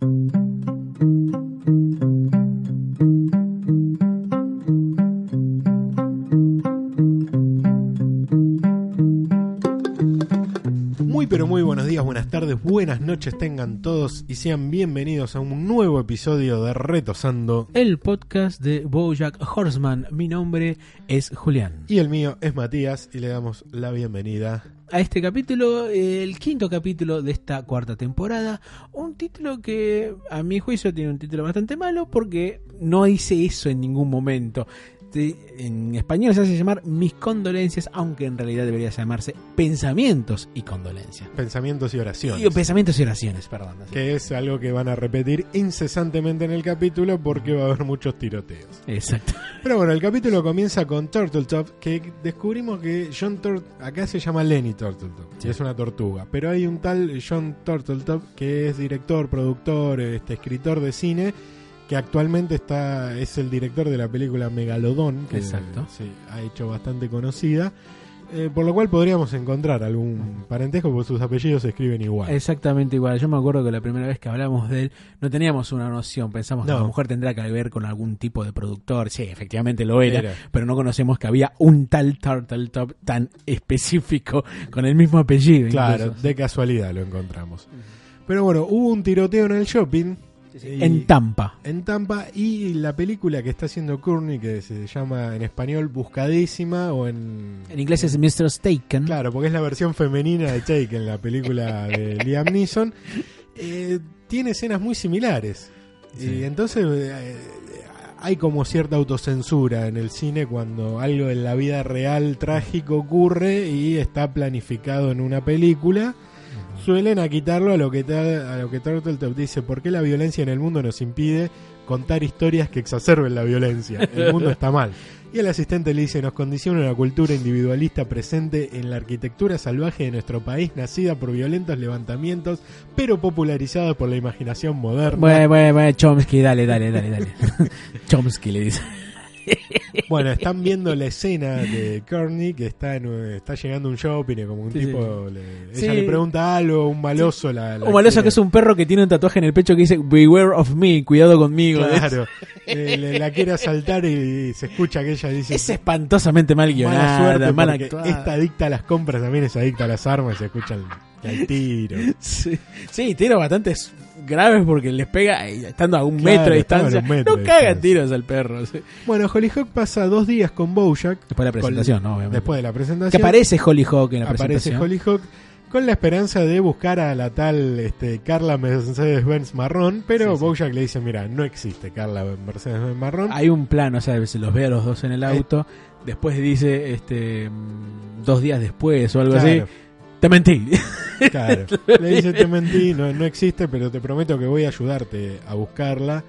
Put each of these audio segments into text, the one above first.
Muy días, buenas tardes, buenas noches tengan todos y sean bienvenidos a un nuevo episodio de Retosando. el podcast de Bojack Horseman. Mi nombre es Julián. Y el mío es Matías y le damos la bienvenida. A este capítulo, el quinto capítulo de esta cuarta temporada, un título que a mi juicio tiene un título bastante malo porque no hice eso en ningún momento. Te- En español se hace llamar Mis condolencias, aunque en realidad debería llamarse Pensamientos y condolencias. Pensamientos y Y, oraciones. pensamientos y oraciones, perdón. así. Que es algo que van a repetir incesantemente en el capítulo porque va a haber muchos tiroteos. Exacto. Pero bueno, el capítulo comienza con Turtletop, que descubrimos que John Turt acá se llama Lenny Turtletop, Sí. es una tortuga. Pero hay un tal John Turtletop que es director, productor, este, escritor de cine, que actualmente está es el director de la película Megalodón, que Exacto. ha hecho bastante conocida. eh, por lo cual podríamos encontrar algún parentesco porque sus apellidos se escriben igual. Exactamente igual. Yo me acuerdo que la primera vez que hablamos de él no teníamos una noción. Pensamos que No. a lo mejor tendrá que ver con algún tipo de productor. Sí, efectivamente lo era. Era. Pero no conocemos que había un tal Turtle Top tan específico con el mismo apellido. Claro, incluso. de casualidad lo encontramos. Pero bueno, hubo un tiroteo en el shopping. Y- En Tampa. en Tampa y la película que está haciendo Courtney que se llama en español Buscadísima o en En inglés es Mr. Staken. claro porque es la versión femenina de Taken la película de Liam Neeson eh, tiene escenas muy similares Sí. y entonces eh, hay como cierta autocensura en el cine cuando algo en la vida real trágico ocurre y está planificado en una película suelen a quitarlo a lo que a lo que dice, ¿por qué la violencia en el mundo nos impide contar historias que exacerben la violencia? El mundo está mal. Y el asistente le dice, nos condiciona una cultura individualista presente en la arquitectura salvaje de nuestro país, nacida por violentos levantamientos, pero popularizada por la imaginación moderna. Bueno, bueno, bueno, Chomsky, dale, dale, dale, dale. Chomsky le dice. Bueno, están viendo la escena de Courtney que está en, está llegando a un shopping y como un Sí, tipo, le- ella Sí. le pregunta algo, un maloso la, la Un maloso que es un perro que tiene un tatuaje en el pecho que dice Beware of me, cuidado conmigo. Claro, le- la quiere asaltar y se escucha que ella dice Es espantosamente mal mala guionada, suerte mal porque actuada. esta adicta a las compras también es adicta a las armas y se escucha el, el tiro. Sí, tiros bastante graves porque les pega eh, estando a un Claro, metro de distancia. metro no de cagan distancia. tiros al perro. sí. Bueno, Hollyhock pasa dos días con Bojack. Después de la presentación, con- ¿no? Obviamente. Después de la que presentación. aparece Hollyhock en la aparece presentación. Hollyhock con la esperanza de buscar a la tal este, Carla Mercedes-Benz Marrón, pero Sí, sí. Bojack le dice, mira, no existe Carla Mercedes-Benz Marrón. Hay un plano, ¿sabes? Se los ve a los dos en el auto. Después dice, este, mm, dos días después o algo Claro. así. Te mentí. Claro. Le dice, te mentí, no, no existe, pero te prometo que voy a ayudarte a buscarla.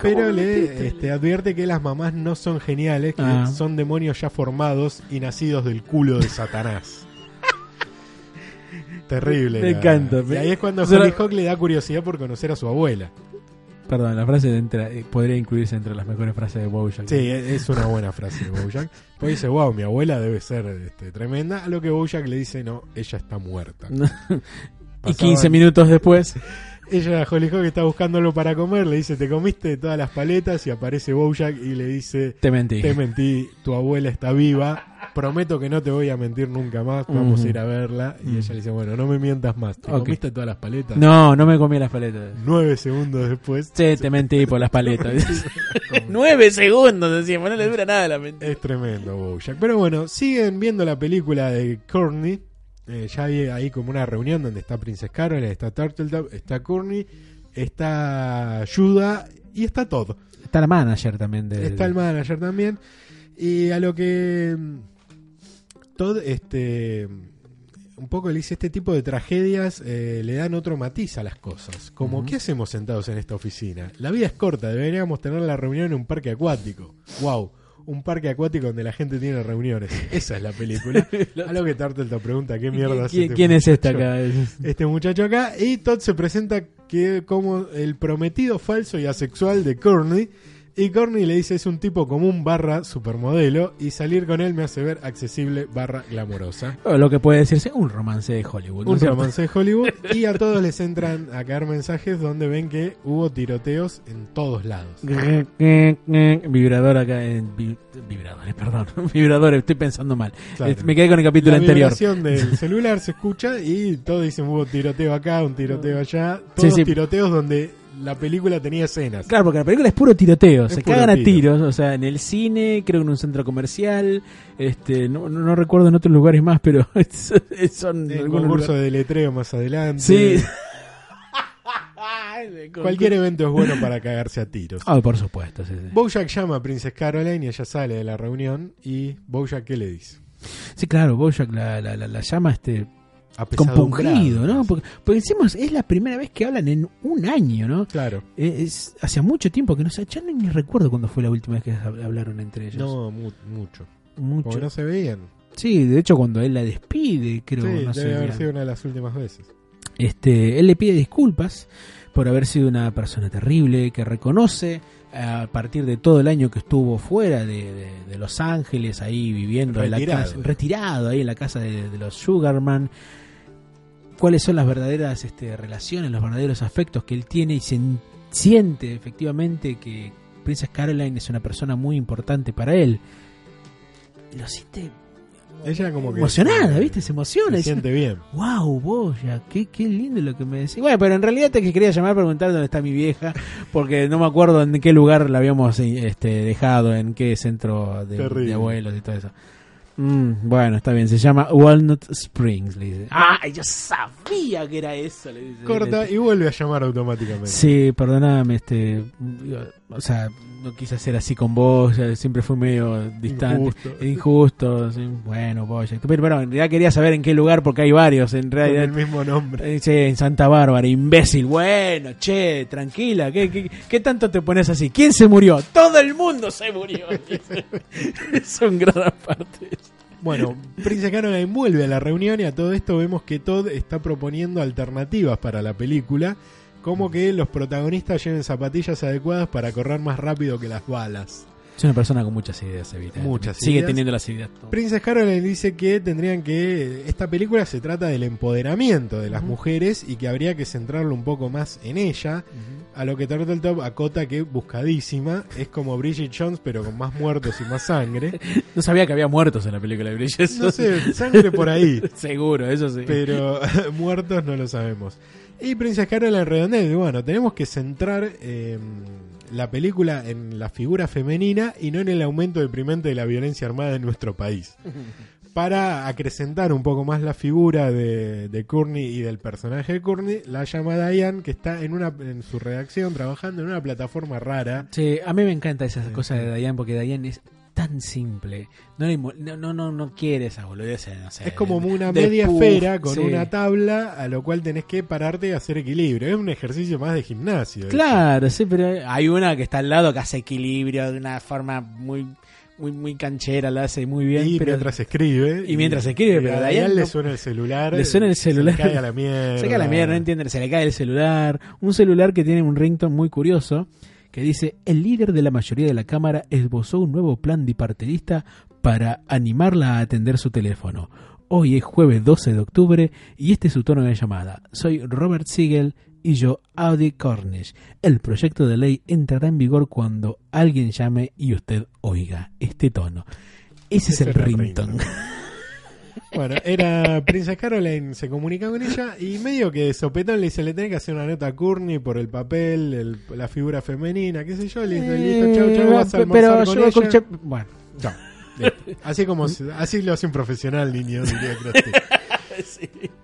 Pero le este, advierte que las mamás no son geniales, que Ah. son demonios ya formados y nacidos del culo de Satanás. Terrible. Me la- encanta. Y ahí es cuando Será- Hollyhock le da curiosidad por conocer a su abuela. Perdón, la frase de entre- eh, podría incluirse entre las mejores frases de Bojack. Sí, es una buena frase de Bojack. Pues dice, wow, mi abuela debe ser este, tremenda. A lo que Bojack le dice, no, ella está muerta. y 15 minutos después. Ella, Hollyhock, está buscándolo para comer, le dice, te comiste todas las paletas y aparece Bojack y le dice, Te mentí. te mentí, tu abuela está viva, prometo que no te voy a mentir nunca más, vamos a ir a verla. Y ella le dice, bueno, no me mientas más, te comiste todas las paletas. No, no me comí las paletas. Nueve segundos después. Sí, te mentí por las paletas. Nueve segundos, decíamos, no le dura nada la mentira. Es tremendo Bojack. Pero bueno, siguen viendo la película de Courtney. Eh, ya hay ahí como una reunión donde está Princess Carol, está Turtletop, está Courtney, está Yuda y está todo. Está la manager también de. Está el manager también. Y a lo que mm, Todd, este un poco le dice, este tipo de tragedias eh, le dan otro matiz a las cosas. Como. ¿qué hacemos sentados en esta oficina? La vida es corta, deberíamos tener la reunión en un parque acuático. ¡Wow! Un parque acuático donde la gente tiene reuniones. Esa es la película. a lo que Turtle te pregunta, ¿qué mierda hace ¿Quién, este quién es este muchacho? acá? Este muchacho acá. Y Todd se presenta que como el prometido falso y asexual de Courtney. Y Courtney le dice es un tipo común barra supermodelo. Y salir con él me hace ver accesible barra glamorosa. Lo que puede decirse un romance de Hollywood. ¿no Un cierto? romance de Hollywood. Y a todos les entran a caer mensajes donde ven que hubo tiroteos en todos lados. Vibrador acá en vi- vibradores, perdón, vibradores, estoy pensando mal. Claro. Me quedé con el capítulo La anterior. vibración del celular se escucha y todos dicen hubo tiroteo acá, un tiroteo allá. Todos sí. tiroteos donde la película tenía escenas. Claro, porque la película es puro tiroteo, Es se puro cagan a tiro. tiros, o sea, en el cine, creo que en un centro comercial, este, no, no, no recuerdo en otros lugares más, pero son El concurso lugares. de letreo más adelante. Sí. Cualquier evento es bueno para cagarse a tiros. Ah, por supuesto, sí, sí. Bojack llama a Princess Caroline y ella sale de la reunión. ¿Y Bojack qué le dice? Sí, claro, Bojack la, la, la, la llama este compungido, ¿no? Porque, porque decimos, es la primera vez que hablan en un año, ¿no? Claro. Eh, Es, hace mucho tiempo que no sé, ya ni, recuerdo cuándo fue la última vez que hab- hablaron entre ellos. No, mu- mucho. mucho. Porque no se veían. Sí, de hecho cuando él la despide, creo, sí, no debe sé. haber sido una de las últimas veces. Este, él le pide disculpas por haber sido una persona terrible, que reconoce a partir de todo el año que estuvo fuera de, de- de Los Ángeles, ahí viviendo en la Retirado. casa, retirado ahí en la casa de, de los Sugarman, cuáles son las verdaderas este, relaciones, los verdaderos afectos que él tiene y se siente efectivamente que Princess Caroline es una persona muy importante para él. Lo siente Ella como que emocionada, se- ¿viste? Se emociona. Se siente bien. Wow, Boya, qué, qué lindo lo que me decís. Bueno, pero en realidad te que quería llamar a preguntar dónde está mi vieja, porque no me acuerdo en qué lugar la habíamos este, dejado, en qué centro de, de abuelos y todo eso. Mm, bueno, está bien, se llama Walnut Springs, le dice. ¡Ah, yo sabía que era eso! Le dice. Corta y vuelve a llamar automáticamente. Sí, perdóname, este, o sea, no quise ser así con vos, siempre fue medio distante, Injusto. injusto, sí, bueno, Boya. Pero, pero en realidad quería saber en qué lugar, porque hay varios, en Con realidad. el mismo nombre. Eh, sí, en Santa Bárbara, imbécil. Bueno, che, tranquila. ¿Qué, qué, qué tanto te pones así? ¿Quién se murió? Todo el mundo se murió. un gran parte. Bueno, Princess Caroline vuelve a la reunión y a todo esto vemos que Todd está proponiendo alternativas para la película, como que los protagonistas lleven zapatillas adecuadas para correr más rápido que las balas. Es una persona con muchas ideas, Evita. Muchas Sigue ideas. teniendo las ideas. Princess Caroline dice que tendrían que. Esta película se trata del empoderamiento de las mujeres y que habría que centrarlo un poco más en ella. A lo que Turtletop acota que buscadísima es como Bridget Jones, pero con más muertos y más sangre. No sabía que había muertos en la película de Bridges. No sé, sangre por ahí. Seguro, eso sí. pero muertos no lo sabemos. Y Princess Caroline redondea y bueno, tenemos que centrar eh, la película en la figura femenina y no en el aumento deprimente de la violencia armada en nuestro país. Para acrecentar un poco más la figura de, de Courtney y del personaje de Courtney, la llama Diane, que está en, una, en su redacción trabajando en una plataforma rara. Sí, a mí me encanta esas cosas de Diane porque Diane es tan simple. No, le no, no, no, quiere esa boludez, no sé, Es como una de media puff, esfera con sí. una tabla a lo cual tenés que pararte y hacer equilibrio. Es un ejercicio más de gimnasio. Claro, sí, pero hay una que está al lado que hace equilibrio de una forma muy muy muy canchera, la hace muy bien. y pero mientras escribe. Y mientras escribe, y pero a Diane le suena el celular. Le suena el celular. Se le cae a la mierda. se cae la mierda, no entiende, se le cae el celular. Un celular que tiene un ringtone muy curioso que dice, el líder de la mayoría de la Cámara esbozó un nuevo plan bipartidista para animarla a atender su teléfono. Hoy es jueves 12 de octubre y este es su tono de llamada. Soy Robert Siegel y yo Audi Cornish. El proyecto de ley entrará en vigor cuando alguien llame y usted oiga este tono. Ese, es el ringtone. Bueno, era Princess Caroline, se comunica con ella y medio que de sopetón le dice, le tenés que hacer una nota a Courtney por el papel, el- la figura femenina, qué sé yo, le dice, listo, chau, chau, vas a almorzar pero con yo ella. con Chep- bueno, Chau, listo. Así como así lo hace un profesional, niño, diría Krusty.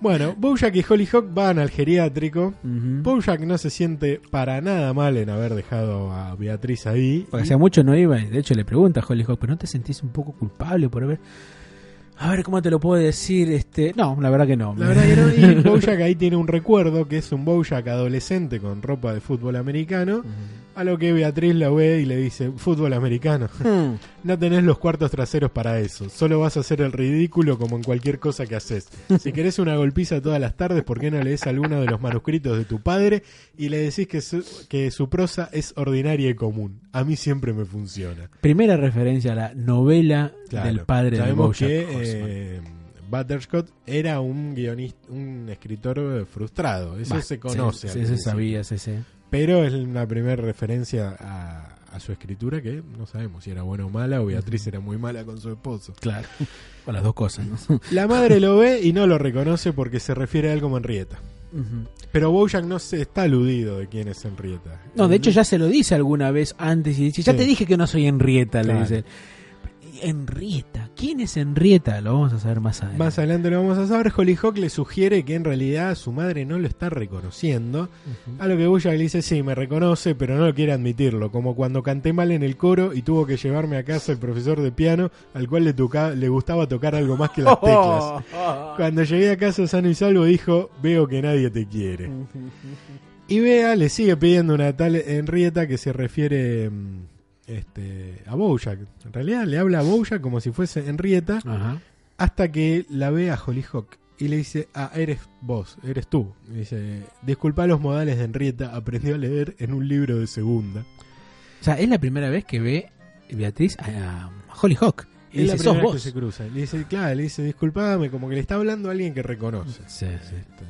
Bueno, Bojack y Hollyhock van al geriátrico. Ujú. Bojack no se siente para nada mal en haber dejado a Beatriz ahí. Porque hacía mucho no iba, y de hecho le pregunta a Hollyhock, ¿pero no te sentís un poco culpable por haber...? A ver, ¿cómo te lo puedo decir? Este, no, la verdad que no. La verdad que no. Y Bojack ahí tiene un recuerdo que es un Bojack adolescente con ropa de fútbol americano. A lo que Beatriz la ve y le dice, fútbol americano. Hmm. No tenés los cuartos traseros para eso. Solo vas a hacer el ridículo como en cualquier cosa que haces. Si querés una golpiza todas las tardes, ¿por qué no lees alguno de los manuscritos de tu padre y le decís que su, que su prosa es ordinaria y común? A mí siempre me funciona. Primera referencia a la novela Claro. del padre de Sabemos Bojack que eh, Butterscott era un guionista, un escritor frustrado. Eso Bah, se conoce. Se principio. sabía, sí, sí. Pero es una primera referencia a, a su escritura que no sabemos si era buena o mala o Beatriz era muy mala con su esposo. Claro. Con las dos cosas, ¿no? La madre lo ve y no lo reconoce porque se refiere a él como Henrietta. Ujú. Pero Bojack no se está aludido de quién es Henrietta. No, de hecho ya se lo dice alguna vez antes y dice, ya Sí. te dije que no soy Henrietta, le dice. Henrietta, ¿quién es Henrietta? Lo vamos a saber más adelante. Más adelante lo vamos a saber. Hollyhock le sugiere que en realidad su madre no lo está reconociendo. A lo que Bojack le dice, sí, me reconoce, pero no quiere admitirlo. Como cuando canté mal en el coro y tuvo que llevarme a casa el profesor de piano, al cual le, toca- le gustaba tocar algo más que las teclas. Cuando llegué a casa sano y salvo dijo, veo que nadie te quiere. Y Bea le sigue pidiendo una tal Henrietta que se refiere mm, este, a Bojack. En realidad le habla a Bojack como si fuese Henrietta Ajá. hasta que la ve a Hollyhock y le dice, ah, eres vos, eres tú. Y dice, disculpa los modales de Henrietta, aprendió a leer en un libro de segunda. O sea, es la primera vez que ve Beatriz a, Hollyhock. Y es la dice, sos primera vez vos. que se cruza. Le dice, claro, le dice, disculpame, como que le está hablando a alguien que reconoce. Sí, sí. Este,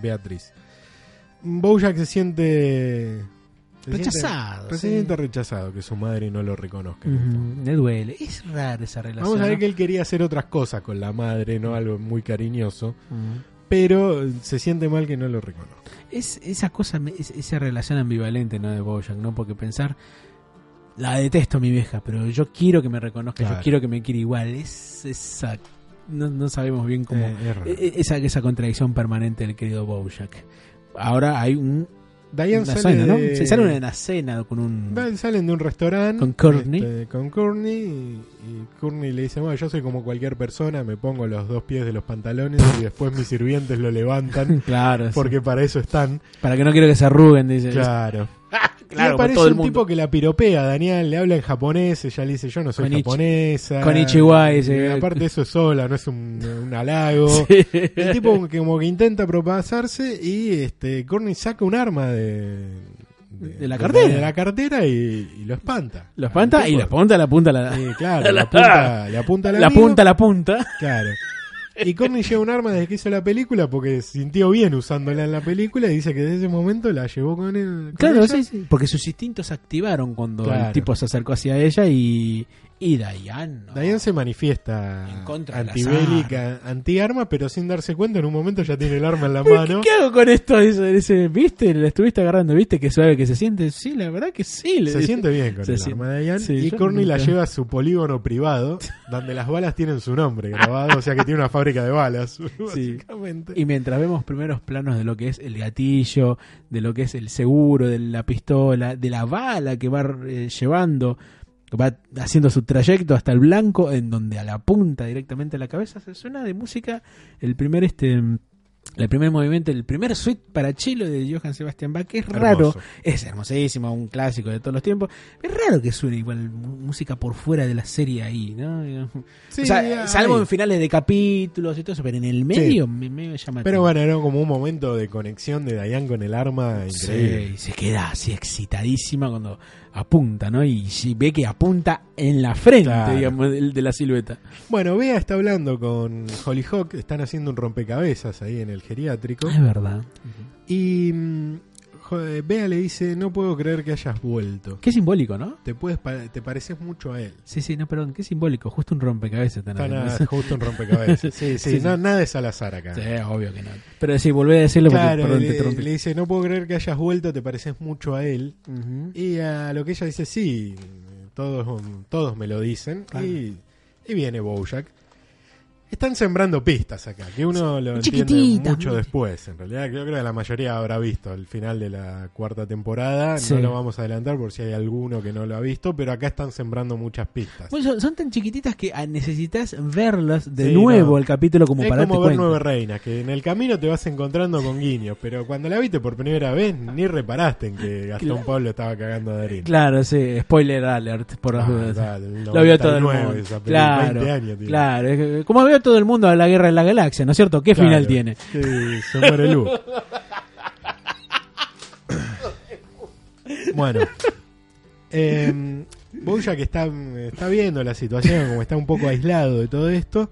Beatriz. Bojack se siente... Rechazado, se sí. rechazado que su madre no lo reconozca. Ujú, Le duele. Es rara esa relación. Vamos a ver que él quería hacer otras cosas con la madre, no algo muy cariñoso, pero se siente mal que no lo reconozca. Es esa cosa, me- es- esa relación ambivalente, ¿no? De Bojack, ¿no? Porque pensar, la detesto mi vieja, pero yo quiero que me reconozca, Claro. yo quiero que me quiera igual. Es esa, no, no sabemos bien cómo, Eh, e- e- esa, esa contradicción permanente del querido Bojack. Ahora hay un, Diane sale cena, ¿no? de- Se sale una, una cena con un... Salen de un restaurante Con Courtney. este, con Courtney y, y Courtney le dice, bueno, yo soy como cualquier persona, me pongo los dos pies de los pantalones y después mis sirvientes lo levantan Claro, sí. porque para eso están. para que no quiero que se arruguen, dice. Claro. Claro, aparece todo el un mundo. tipo que la piropea, Daniel, le habla en japonés, ella le dice, yo no soy Con Ichi- japonesa. con ese- aparte eso es sola, no es un, un halago. Sí. El tipo que como que intenta propasarse y este Courtney saca un arma de, De la cartera. de la cartera y, y lo espanta. Lo espanta y le apunta la punta a la, Sí, claro, le apunta, le apunta al la amigo, punta a la punta. Claro. Y Courtney lleva un arma desde que hizo la película porque se sintió bien usándola en la película y dice que desde ese momento la llevó con él. con Claro, ella. sí, sí. Porque sus instintos se activaron cuando Claro. el tipo se acercó hacia ella y. Y Diane. no. Diane se manifiesta En contra antibélica, antiarma, pero sin darse cuenta, en un momento ya tiene el arma en la mano. ¿Qué hago con esto? Dice, dice, ¿viste? ¿La estuviste agarrando? ¿Viste qué suave que se siente? Sí, la verdad que sí. le Se dice. siente bien con Se el siente- arma de Diane. sí, y yo Courtney la lleva a su polígono privado, donde las balas tienen su nombre grabado, o sea que tiene una fábrica de balas, básicamente. Y mientras vemos primeros planos de lo que es el gatillo, de lo que es el seguro, de la pistola, de la bala que va eh, llevando, que va haciendo su trayecto hasta el blanco, en donde a la punta directamente a la cabeza se suena de música el primer este el primer movimiento, el primer suite para chelo de Johann Sebastian Bach, que es raro, es hermosísimo, un clásico de todos los tiempos, es raro que suene igual música por fuera de la serie ahí, ¿no? Sí, o sea, hay. salvo en finales de capítulos y todo eso, pero en el medio me, me llama Pero bueno, era como un momento de conexión de Diane con el arma increíble. Sí, se queda así excitadísima cuando apunta, ¿no? Y ve que apunta en la frente, Claro. digamos, de, de la silueta. Bueno, Bea está hablando con Hollyhock, están haciendo un rompecabezas ahí en el geriátrico. Ah, es verdad. Y mm, jo- Bea le dice, no puedo creer que hayas vuelto. Qué simbólico, ¿no? Te, puedes pa- te pareces mucho a él. Sí, sí, no, perdón, qué simbólico. Justo un rompecabezas. a- justo un rompecabezas. Sí, sí, Sí, no- sí. nada es al azar acá. Sí, obvio que no. Pero sí, volví a decirlo porque, Claro, perdón, te le, interrumpí. le dice, no puedo creer que hayas vuelto, te pareces mucho a él. Ujú. Y a lo que ella dice, sí, todos, todos me lo dicen. Claro. Y, y viene Bojack. Están sembrando pistas acá, que uno lo entiende Chiquititas, mucho después. En realidad, yo creo que la mayoría habrá visto el final de la cuarta temporada. Sí. No lo vamos a adelantar por si hay alguno que no lo ha visto, pero acá están sembrando muchas pistas. Bueno, son, son tan chiquititas que ah, necesitas verlas de Sí, nuevo no. el capítulo como es para como ver cuenta. Nueve Reinas, que en el camino te vas encontrando con guiños, pero cuando la viste por primera vez ni reparaste en que Gastón Claro. Pablo estaba cagando de harina. Claro, sí, spoiler alert, por las Ah, dudas. Lo vio todo el 99 mundo. esa Claro, 20 años claro. es que- Todo el mundo a la guerra de la galaxia, ¿no es cierto? ¿Qué Claro, final tiene? que se muere Lu. bueno, eh, Bojack está, está viendo la situación, como está un poco aislado de todo esto,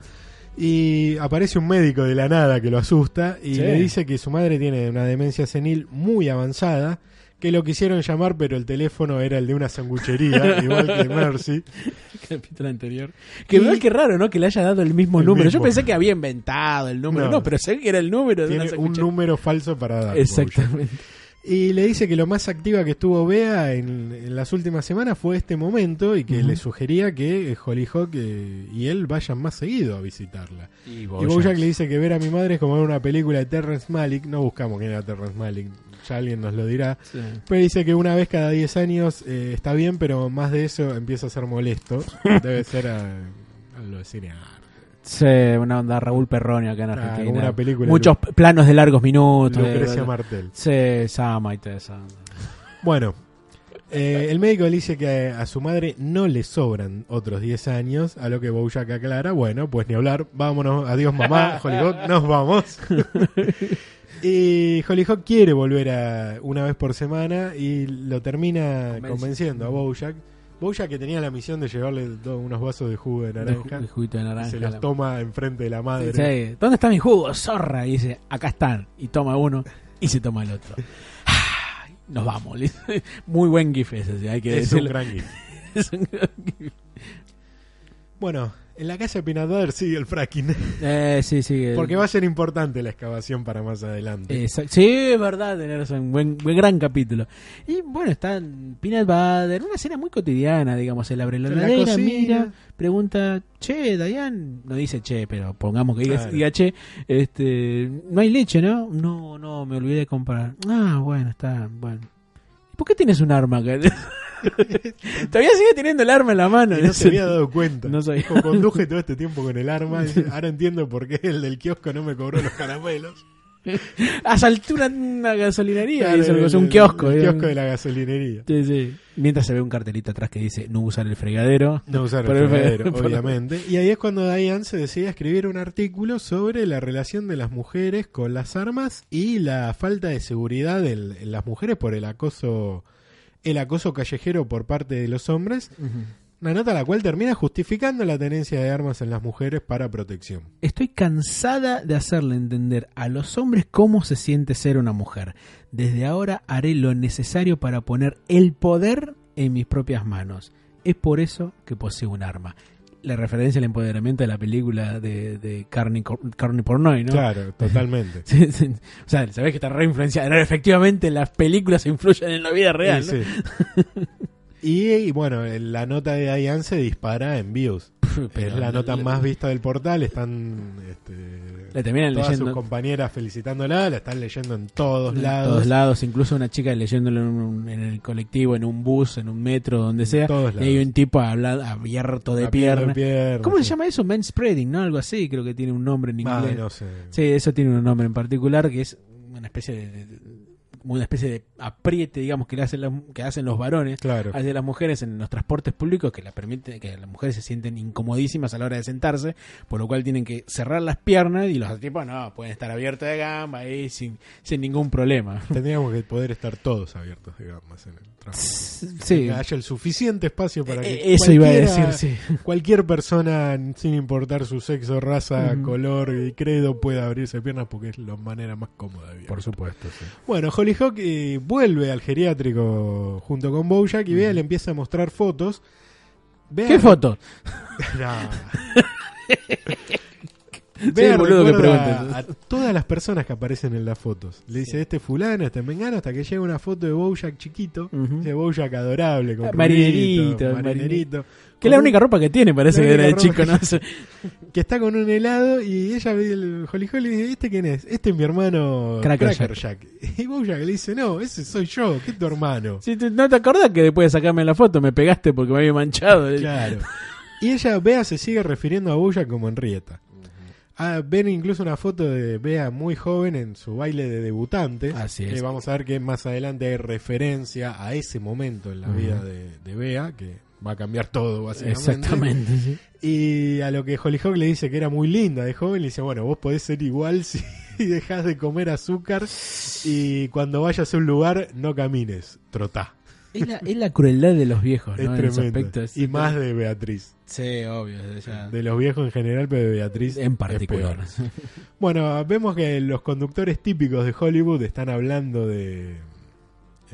y aparece un médico de la nada que lo asusta y Sí. le dice que su madre tiene una demencia senil muy avanzada, que lo quisieron llamar, pero el teléfono era el de una sanguchería, igual que Mercy. capítulo anterior. Que igual que raro, ¿no? Que le haya dado el mismo El número. Yo pensé que había inventado el número. No, No. pero sé que era el número de Tiene una un número falso para dar. Exactamente. Y le dice que lo más activa que estuvo Bea en, en las últimas semanas fue este momento y que le sugería que eh, Hollyhock eh, y él vayan más seguido a visitarla. Y Y Bojack le dice que ver a mi madre es como ver una película de Terrence Malick. No buscamos quién era Terrence Malick, ya alguien nos lo dirá. Sí. Pero dice que una vez cada 10 años eh, está bien, pero más de eso empieza a ser molesto. Debe ser a, a lo de cine. Sí, una onda Raúl Perroni acá en Argentina. una película Muchos planos de largos minutos. de- Lucrecia Martel. Sí, Sama y. Bueno, eh, el médico le dice que a, a su madre no le sobran otros 10 años, a lo que Bojack aclara, bueno, pues ni hablar, vámonos, adiós mamá, Hollyhock, nos vamos. y Hollyhock quiere volver a una vez por semana y lo termina convenciendo a Bojack. Bojack que tenía la misión de llevarle unos vasos de jugo de naranja, de de y se los la- toma enfrente de la madre. Sí. ¿Dónde está mi jugo, zorra? Y dice, acá están. Y toma uno y se toma el otro. Nos vamos. Muy buen gif ese, hay que Es un decirlo. gran gif. Es un gran gif. Bueno, en la casa de Peanut Butter sigue el fracking. Eh, sí, sí. el- Porque va a ser importante la excavación para más adelante. Exacto. Sí, es verdad, tener razón. Buen, buen gran capítulo. Y bueno, está Peanut Butter, una escena muy cotidiana, digamos. Él abre la la cocina. mira, pregunta, che, Dayan, no dice che, pero pongamos que diga, Claro. diga che, este, no hay leche, ¿no? No, no, me olvidé de comprar. Ah, bueno, está, bueno. ¿Y ¿Por qué tienes un arma? Todavía sigue teniendo el arma en la mano. Y no se había dado cuenta. No sabía. Conduje todo este tiempo con el arma. ahora entiendo por qué el del kiosco no me cobró los caramelos. Asaltó una, una gasolinería, Claro, el- un kiosco. El kiosco de la gasolinería. Sí, sí. Mientras se ve un cartelito atrás que dice no usar el fregadero. No usar el fregadero, fregadero. obviamente. Y ahí es cuando Diane se decide a escribir un artículo sobre la relación de las mujeres con las armas y la falta de seguridad del- en las mujeres por el acoso el acoso callejero por parte de los hombres. Una nota la cual termina justificando la tenencia de armas en las mujeres para protección. Estoy cansada de hacerle entender a los hombres cómo se siente ser una mujer. Desde ahora haré lo necesario para poner el poder en mis propias manos. Es por eso que poseo un arma. La referencia al empoderamiento de la película de, de Carney, Carney Pornoy, ¿no? Claro, totalmente. Sí, sí. O sea, sabés que está re influenciada. No, efectivamente, las películas influyen en la vida real. Sí. Y, y bueno, la nota de Diane se dispara en views. Pero es la nota más vista del portal. Están este, La terminan todas leyendo sus compañeras felicitándola. La están leyendo en todos en lados. todos lados, incluso una chica leyéndolo en, un- en el colectivo, en un bus, en un metro, donde sea. Y hay un tipo habla- abierto de pierna. ¿Cómo se llama eso? Manspreading, ¿no? Algo así, creo que tiene un nombre en Ah, inglés. no sé. Sí, eso tiene un nombre en particular que es una especie de, una especie de apriete, digamos, que le hacen las- que hacen los varones Claro. hacia las mujeres en los transportes públicos que la permite que las mujeres se sienten incomodísimas a la hora de sentarse, por lo cual tienen que cerrar las piernas y los tipos no, pueden estar abiertos de gamba ahí sin, sin ningún problema. Tendríamos que poder estar todos abiertos, en el Sí. Que haya el suficiente espacio para que Eh, Eso iba a cualquiera- decir, sí. cualquier persona, sin importar su sexo, raza, color y credo, pueda abrirse piernas porque es la manera más cómoda de vivir. Por supuesto, sí. Bueno, Hollyhock eh, vuelve al geriátrico junto con Bojack y Bea le empieza a mostrar fotos. Bea- ¿Qué foto? No. Bea boludo que pregunta. a todas las personas que aparecen en las fotos. Le dice este fulano, este mengano, hasta que llega una foto de Bojack chiquito. Ujú. Dice Bojack adorable, con Ah, marinerito, marinerito. Que es la única ropa que tiene, parece que era de chico, ¿no? que está con un helado y ella ve el Holly Holly y dice, ¿este quién es? Este es mi hermano Cracker Jack. Y Bojack le dice, no, ese soy yo, que es tu hermano. Sí, te- ¿No te acordás que después de sacarme la foto me pegaste porque me había manchado? Claro. Y ella, Bea, se sigue refiriendo a Bojack como Henrietta. Ah, ven incluso una foto de Bea muy joven en su baile de debutantes. Así que es. vamos a ver que más adelante hay referencia a ese momento en la vida de, de Bea, que va a cambiar todo, básicamente. Exactamente, sí. Y a lo que Hollyhock le dice que era muy linda de joven, le dice, bueno, vos podés ser igual si dejas de comer azúcar y cuando vayas a un lugar no camines, trotá. Es la, es la crueldad de los viejos, Es ¿no? En ese tremendo. es- y más de Beatriz. Sí, obvio. ya- De los viejos en general, pero de Beatriz En es particular. peor. Bueno, vemos que los conductores típicos de Hollywood están hablando de,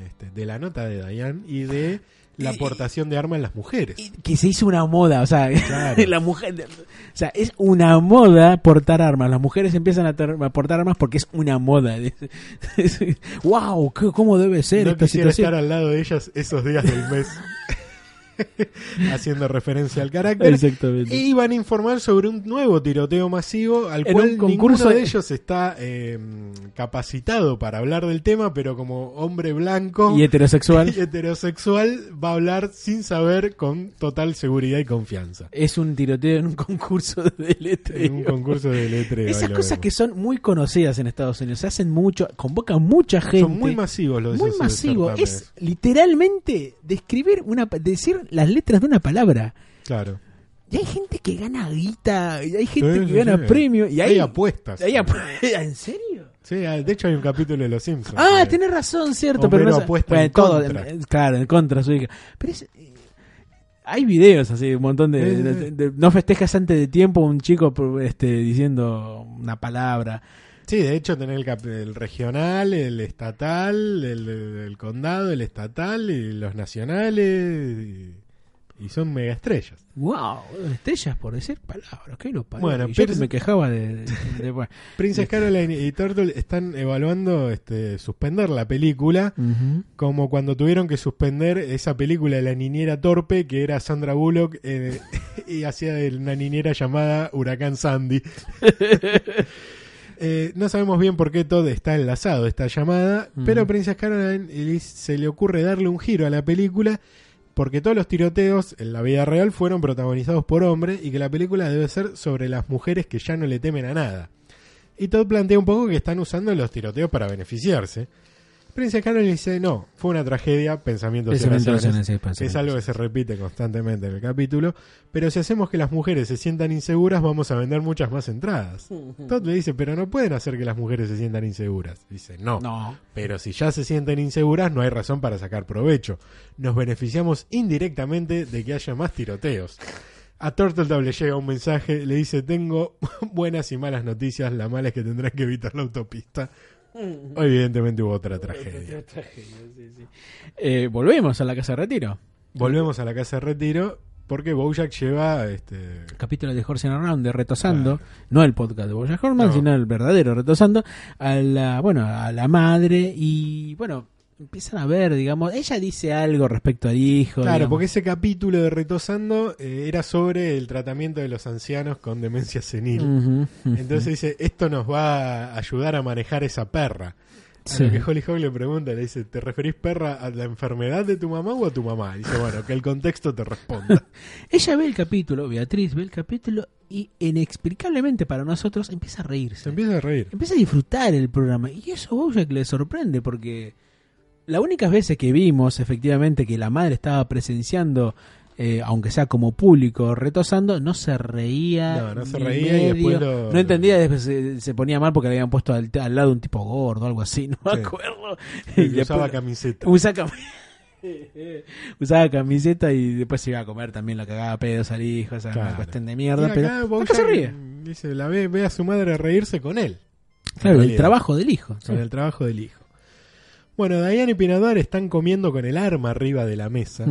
este, de la nota de Diane y de la aportación de armas en las mujeres. Y que se hizo una moda, o sea, Claro. la mujer, o sea, es una moda portar armas. Las mujeres empiezan a, ter- a portar armas porque es una moda. wow, ¿qué- ¿cómo debe ser no esta quisiera situación? estar al lado de ellas esos días del mes. Haciendo referencia al carácter. Exactamente. Y van a informar sobre un nuevo tiroteo masivo al En cual concurso ninguno de ellos está eh, capacitado para hablar del tema, pero como hombre blanco Y heterosexual. y heterosexual va a hablar sin saber con total seguridad y confianza. es un tiroteo en un concurso de letreo. En un concurso de letreo. Esas cosas que son muy conocidas en Estados Unidos, se hacen mucho, convocan mucha gente. son muy masivos los muy esos masivo. certámenes. Es literalmente describir una, pa- las letras de una palabra. Claro. Y hay gente que gana guita, y hay gente Sí, que gana sí. premio, y hay, Hay apuestas. hay ap- ¿En serio? Sí, de hecho hay un capítulo de Los Simpsons. Ah, tenés razón, cierto, Homero pero no apuesta bueno, en todo, contra. claro, en contra su hija. Pero es, eh, hay videos así, un montón de, Sí, de- sí. de- no festejas antes de tiempo un chico este, diciendo una palabra. Sí, de hecho tenés el, el regional, el estatal, el, el condado, el estatal y los nacionales. Y, y son mega estrellas. Wow, estrellas por decir palabras, que lo parió. Bueno, Y yo pero- que me quejaba de, de- de-. Princess Caroline y Turtle están evaluando este, suspender la película, como cuando tuvieron que suspender esa película de la niñera torpe, que era Sandra Bullock, eh, y hacía de una niñera llamada Huracán Sandy. Eh, no sabemos bien por qué todo está enlazado esta llamada, Ujú. pero Princess Caroline se le ocurre darle un giro a la película porque todos los tiroteos en la vida real fueron protagonizados por hombres y que la película debe ser sobre las mujeres que ya no le temen a nada. Y Todd plantea un poco que están usando los tiroteos para beneficiarse. Princess Caroline dice, no, fue una tragedia, pensamientos y Pensamientos oraciones. en que es algo que se repite constantemente en el capítulo, pero si hacemos que las mujeres se sientan inseguras, vamos a vender muchas más entradas. Todd le dice, pero no pueden hacer que las mujeres se sientan inseguras. Dice, no, No. pero si ya se sienten inseguras, no hay razón para sacar provecho. Nos beneficiamos indirectamente de que haya más tiroteos. A Turtle le llega un mensaje, le dice, tengo buenas y malas noticias, la mala es que tendrás que evitar la autopista. Evidentemente hubo otra tragedia. Eh, volvemos a la casa de retiro. Volvemos a la casa de retiro porque Bojack lleva este capítulo de Horse and Around de Retosando, no el podcast de Bojack Horseman, No. sino el verdadero Retosando, a la, bueno, a la madre y bueno, empiezan a ver, digamos, ella dice algo respecto al hijo. Claro, digamos. porque ese capítulo de Retosando eh, era sobre el tratamiento de los ancianos con demencia senil. Entonces dice, esto nos va a ayudar a manejar esa perra. A Sí. lo que Hollyhock le pregunta, le dice, ¿te referís perra a la enfermedad de tu mamá o a tu mamá? dice, bueno, que el contexto te responda. ella ve el capítulo, Beatriz ve el capítulo y inexplicablemente para nosotros empieza a reírse. Se empieza a reír. empieza a disfrutar el programa. Y eso a Bojack le sorprende porque las únicas veces que vimos efectivamente que la madre estaba presenciando, eh, aunque sea como público, retosando, no se reía. No, no se reía y después lo- No entendía, después se, se ponía mal porque le habían puesto al, al lado un tipo gordo o algo así, no me acuerdo. Y usaba camiseta. Usa cam- Usaba camiseta y después se iba a comer también lo que cagaba pedos al hijo, esa Claro. una cuestión de mierda, acá pero acá se ríe. Dice, la ve, ve a su madre reírse con él. Claro, el trabajo del hijo. Con el trabajo del hijo. Bueno, Diane y Pinador están comiendo con el arma arriba de la mesa.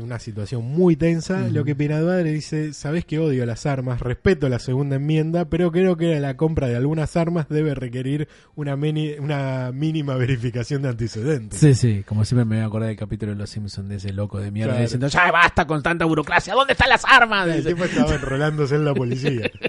Una situación muy tensa. Lo que Pinadvadre dice, sabes que odio las armas, respeto la segunda enmienda, pero creo que la compra de algunas armas debe requerir una, mini- una mínima verificación de antecedentes. Sí, sí, como siempre me voy a acordar del capítulo de Los Simpsons de ese loco de mierda Claro. diciendo, ya basta con tanta burocracia, ¿dónde están las armas? El tipo estaba enrolándose en la policía.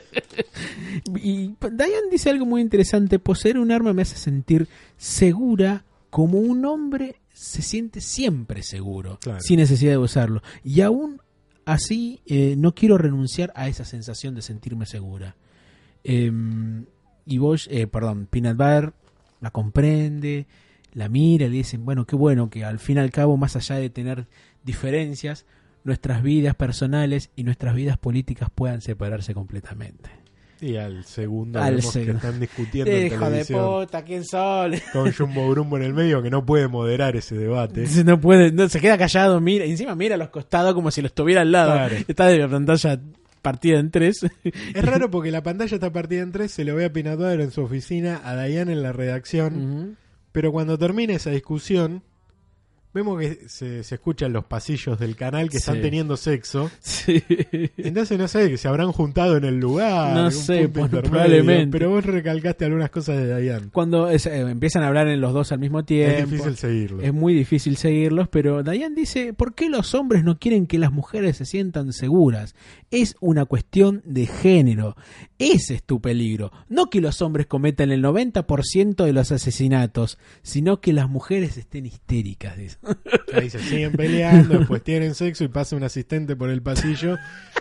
Y Diane dice algo muy interesante, poseer un arma me hace sentir segura como un hombre se siente siempre seguro, Claro. sin necesidad de usarlo. Y aún así eh, no quiero renunciar a esa sensación de sentirme segura. Em, y Bosch, eh, perdón, Peanut Butter la comprende, la mira y le dicen, bueno, qué bueno que al fin y al cabo, más allá de tener diferencias, nuestras vidas personales y nuestras vidas políticas puedan separarse completamente. Y al segundo Al vemos que están discutiendo en Hijo de televisión puta, ¿quién son? con Jumbo Grumbo en el medio que no puede moderar ese debate. No puede, no, se queda callado, mira, encima mira a los costados como si lo estuviera al lado. Claro. Está de la pantalla partida en tres. Es raro porque la pantalla está partida en tres, se lo ve a Pinatuadro en su oficina, a Dayan en la redacción, pero cuando termina esa discusión, vemos que se, se escuchan los pasillos del canal que Sí. están teniendo sexo. Sí. Entonces no sé, que se habrán juntado en el lugar. No un sé, punto pues, intermedio, probablemente. Pero vos recalcaste algunas cosas de Dayan. Cuando es- eh, empiezan a hablar en los dos al mismo tiempo. Es difícil seguirlo. Es muy difícil seguirlos, pero Dayan dice, ¿por qué los hombres no quieren que las mujeres se sientan seguras? Es una cuestión de género. Ese es tu peligro. No que los hombres cometan el 90% de los asesinatos, sino que las mujeres estén histéricas. dice. Ahí se siguen peleando, después tienen sexo y pasa un asistente por el pasillo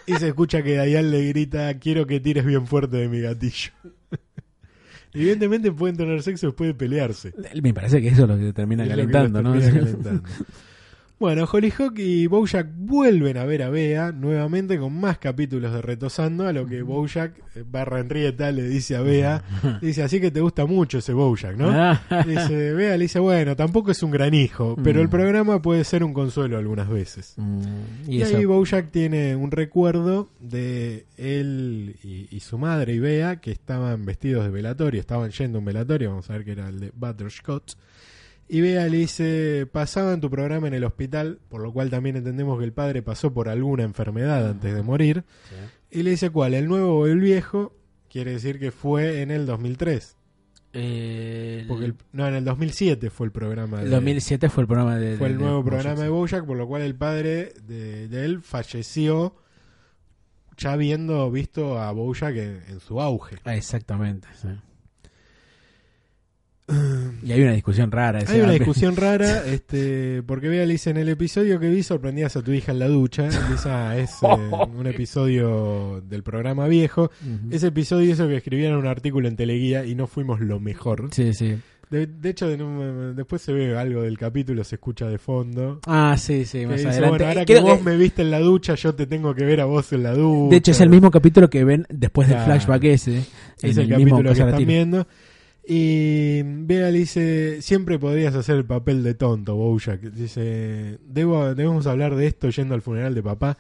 y se escucha que Dayan le grita, quiero que tires bien fuerte de mi gatillo. Evidentemente pueden tener sexo después de pelearse. Me parece que eso es lo que termina Es lo que calentando, ¿no? termina calentando. Bueno, Hollyhock y Bojack vuelven a ver a Bea nuevamente con más capítulos de Retosando, a lo que Bojack eh, barra Henrietta le dice a Bea, dice, así que te gusta mucho ese Bojack, ¿no? Ah. Dice, Bea le dice, bueno, tampoco es un gran hijo, pero el Mm. programa puede ser un consuelo algunas veces. Mm, Y, ahí Bojack tiene un recuerdo de él y, y su madre y Bea que estaban vestidos de velatorio, estaban yendo a un velatorio, vamos a ver que era el de Butterscotch. Y Bea le dice, pasaba en tu programa en el hospital, por lo cual también entendemos que el padre pasó por alguna enfermedad antes de morir. Y le dice, ¿cuál? ¿El nuevo o el viejo? Quiere decir que fue en el 2003. Eh, Porque el- no, en el 2007 fue el programa. el de- 2007 fue el programa de... fue el de- nuevo de programa de Bojack, por lo cual el padre de, de él falleció ya habiendo visto a Bojack en, en su auge. Ah, exactamente, sí. Y hay una discusión rara. Hay una discusión rara, este, porque Bea le dice en el episodio que vi sorprendías a tu hija en la ducha. Dice, ah, es eh, un episodio del programa viejo. Ese episodio hizo que escribieran un artículo en Teleguía y no fuimos lo mejor. Sí, sí. De, de hecho, después se ve algo del capítulo, se escucha de fondo. Ah, sí, sí, más dice, adelante. bueno, ahora que vos que- me viste en la ducha, yo te tengo que ver a vos en la ducha. De hecho, es el mismo capítulo que ven después del flashback ese. Es en el, capítulo que están viendo. Y Bea le dice, siempre podrías hacer el papel de tonto, Bojack. Dice, Debo, debemos hablar de esto yendo al funeral de papá.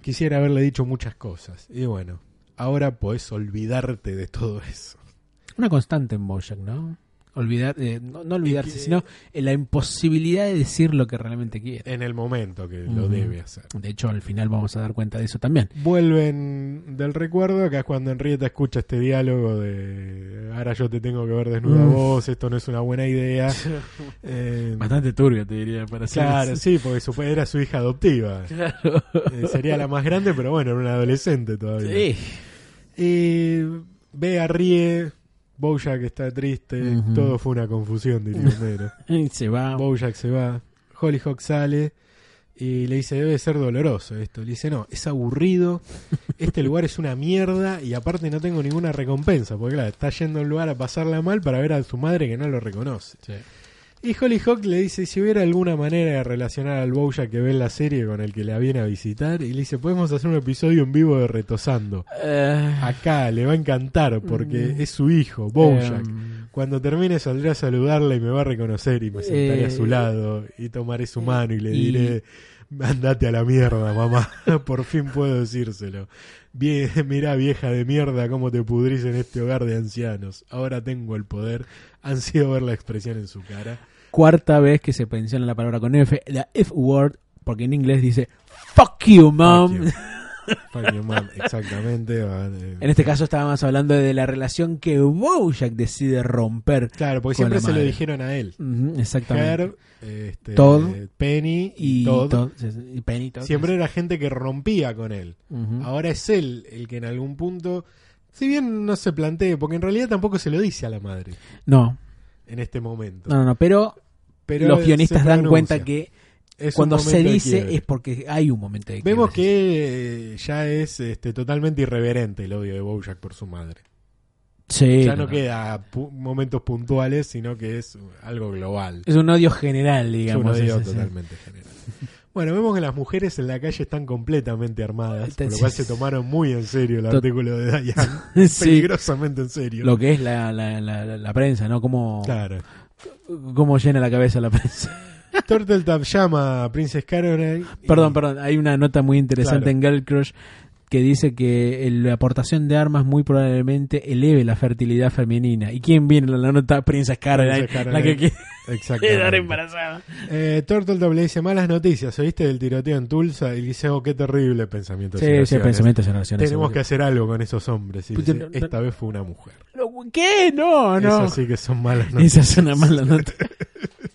Quisiera haberle dicho muchas cosas. Y bueno, ahora podés olvidarte de todo eso. Una constante en Bojack, ¿no? Olvidar, eh, no, no olvidarse, que- sino la imposibilidad de decir lo que realmente quiere. En el momento que lo debe hacer. De hecho, al final vamos a dar cuenta de eso también. Vuelven del recuerdo, acá es cuando Henrietta escucha este diálogo de ahora yo te tengo que ver desnuda Mm. vos, esto no es una buena idea. Eh, Bastante turbio, te diría, para claro, sí, porque su, era su hija adoptiva. Claro. Eh, sería la más grande, pero bueno, era una adolescente todavía. Sí. Y Bea ríe, Bojack está triste, todo fue una confusión, diría Homero. Se va. Bojack se va, Hollyhock sale y le dice, debe ser doloroso esto. Le dice, no, es aburrido, este lugar es una mierda y aparte no tengo ninguna recompensa, porque claro, está yendo a un lugar a pasarla mal para ver a su madre que no lo reconoce. Sí. Y Hollyhock le dice si hubiera alguna manera de relacionar al Bojack que ve en la serie con el que la viene a visitar. Y le dice, podemos hacer un episodio en vivo de Retosando. Eh, Acá le va a encantar porque Mm. es su hijo, Bojack. em, Cuando termine saldré a saludarla y me va a reconocer y me sentaré a su Eh, lado y tomaré su mano y le y- diré, andate a la mierda, mamá. Por fin puedo decírselo. Bien, mirá vieja de mierda cómo te pudrís en este hogar de ancianos. Ahora tengo el poder. Han sido ver la expresión en su cara. cuarta vez que se menciona la palabra con F, la F-word porque en inglés dice fuck you mom. Fuck you. Fuck you, mom. Exactamente. eh, En este caso estábamos hablando de la relación que Bojack decide romper. Claro, porque siempre se lo dijeron a él. Exactamente. Este, Todd Penny y, y Todd. Y Penny, Todd, Siempre era gente que rompía con él. Ahora es él el que en algún punto, si bien no se plantee, porque en realidad tampoco se lo dice a la madre No, en este momento. no, no, no, pero, Pero los guionistas dan cuenta que Es cuando se dice es porque hay un momento de Vemos que eh, ya es este, totalmente irreverente el odio de Bojack por su madre. Sí, ya no no, queda pu- momentos puntuales, sino que es algo global. Es un odio general, Es un digamos. odio sí. totalmente general. Bueno, vemos que las mujeres en la calle están completamente armadas, por lo cual se tomaron muy en serio el Tot- artículo de Diane. Peligrosamente en serio. Lo que es la, la, la, la- la prensa, ¿no? Cómo, Claro. cómo llena la cabeza la prensa. Turtletap llama a Princess Caroline. y- Perdón, perdón, hay una nota muy interesante Claro. en Girl Crush que dice que la aportación de armas muy probablemente eleve la fertilidad femenina. ¿Y quién viene en la nota? Princess Caroline, Princess la que quiere quedar embarazada. Eh, Turtletop le dice malas noticias. ¿Oíste del tiroteo en Tulsa? Y dice, oh, qué terrible pensamiento. Sí, sí, relaciones. Tenemos que hacer algo con esos hombres. Y dice, no- no- esta vez fue una mujer. ¿Qué? No, no. Esas sí que son malas noticias. Esa es una mala nota.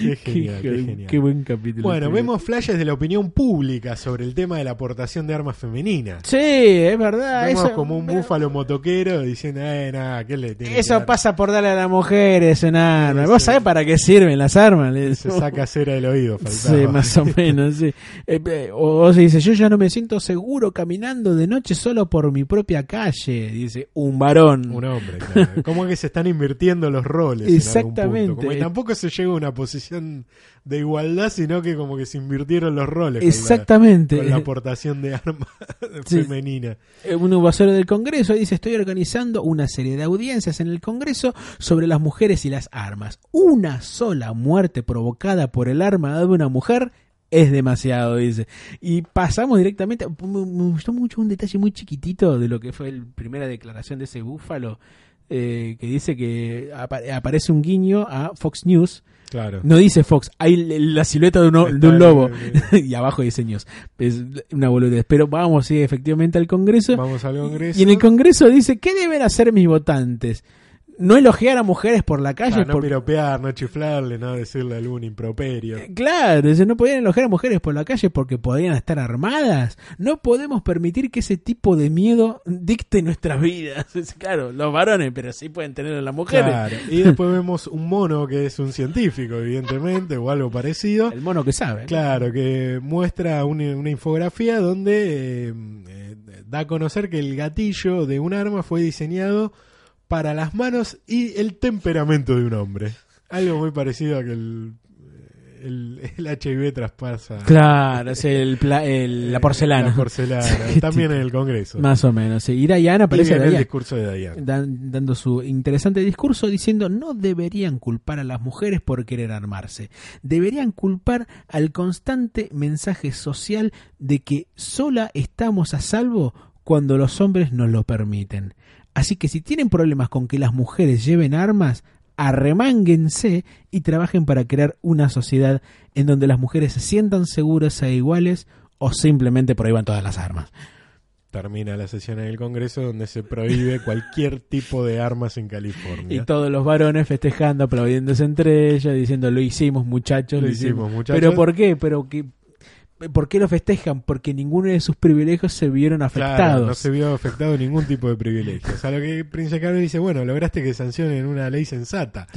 Qué genial, qué, qué genial. qué buen capítulo. Bueno, este. vemos flashes de la opinión pública sobre el tema de la aportación de armas femeninas. Sí, es verdad. Vemos eso, como un búfalo motoquero diciendo, eh, nada, ¿qué le tiene Eso pasa por darle a las mujeres en armas. Sí, ¿Vos sí. sabés para qué sirven las armas? Se saca cera del oído, faltaba. Sí, más o menos, sí. Eh, o, se dice, yo ya no me siento seguro caminando de noche solo por mi propia calle, dice un varón. Un hombre, claro. Como que se están invirtiendo los roles. en algún Exactamente. punto. Como que tampoco se llega a una posición de igualdad, sino que como que se invirtieron los roles. con la- Exactamente. Con la, aportación de armas Sí. femenina. Eh, un vocero del Congreso dice, estoy organizando una serie de audiencias en el Congreso sobre las mujeres y las armas. Una sola muerte provocada por el arma de una mujer es demasiado, dice. Y pasamos directamente, me, me gustó mucho un detalle muy chiquitito de lo que fue la primera declaración de ese búfalo, eh, que dice que apa- aparece un guiño a Fox News. Claro. No dice Fox, hay la silueta de un, de lobo. y abajo dice News. Es una boludez. Pero vamos, sí, efectivamente al Congreso. Vamos al Congreso. Y en el Congreso dice, ¿qué deben hacer mis votantes? No elogiar a mujeres por la calle. Ah, no por- piropear, no chiflarle, no decirle algún improperio. Eh, Claro, no podían elogiar a mujeres por la calle porque podrían estar armadas. No podemos permitir que ese tipo de miedo dicte nuestras vidas. Claro, los varones, pero sí pueden tener a las mujeres. Claro. Y después vemos un mono que es un científico, evidentemente, o algo parecido. El mono que sabe. ¿no? Claro, que muestra una, una infografía donde eh, eh, da a conocer que el gatillo de un arma fue diseñado para las manos y el temperamento de un hombre. Algo muy parecido a que el, el, el HIV traspasa Claro, es el, pla- el- la porcelana. La porcelana, Sí, también en el Congreso. Más o menos. sí. Y Diana y aparece viene el discurso de Diane. dan- dando su interesante discurso diciendo no deberían culpar a las mujeres por querer armarse, deberían culpar al constante mensaje social de que sola estamos a salvo cuando los hombres nos lo permiten. Así que si tienen problemas con que las mujeres lleven armas, arremánguense y trabajen para crear una sociedad en donde las mujeres se sientan seguras e iguales o simplemente prohíban todas las armas. Termina la sesión en el Congreso donde se prohíbe cualquier tipo de armas en California. Y todos los varones festejando, aplaudiéndose entre ellos, diciendo lo hicimos muchachos, Lo lo hicimos, muchachos. Pero ¿por qué? Pero que ¿Por qué lo festejan? Porque ninguno de sus privilegios se vieron afectados. Claro, no se vio afectado ningún tipo de privilegios. A lo que Prince Carlos dice, bueno, lograste que sancionen una ley sensata.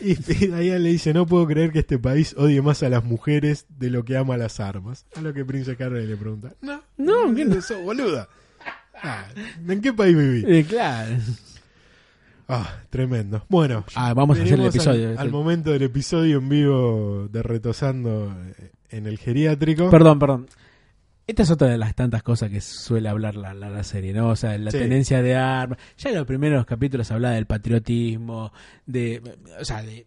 Y, y le dice, no puedo creer que este país odie más a las mujeres de lo que ama las armas. A lo que Prince Carlos le pregunta, no, No, ¿qué no sos, boluda? Ah, ¿En qué país viví? Eh, claro. Ah, tremendo. Bueno, Ah, vamos a hacer el episodio. Al, al momento del episodio en vivo de Retosando eh, en el geriátrico. Perdón, perdón. Esta es otra de las tantas cosas que suele hablar la, la, la serie, ¿no? O sea, la Sí. tenencia de armas. Ya en los primeros capítulos hablaba del patriotismo, de. O sea, de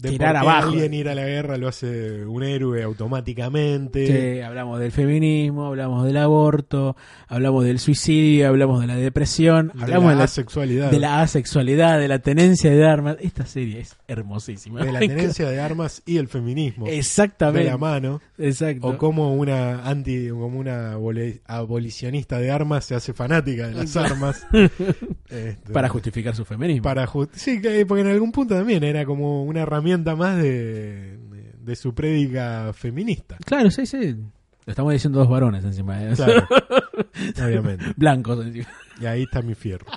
de Tirar por qué abajo. alguien ir a la guerra lo hace un héroe automáticamente. Sí, hablamos del feminismo, hablamos del aborto, hablamos del suicidio, hablamos de la depresión, de hablamos la de la, asexualidad. de la asexualidad, de la tenencia de armas. Esta serie es hermosísima. de la tenencia de armas y el feminismo. de Exactamente. la mano. Exacto. O como una anti, como una abolicionista de armas se hace fanática de las armas. Este, para justificar su feminismo. para ju- sí, que- porque en algún punto también era como una herramienta más de, de, de su prédica feminista. Claro, sí, sí. Lo estamos diciendo dos varones encima. ¿eh? Claro, obviamente. Blancos encima. Y ahí está mi fierro.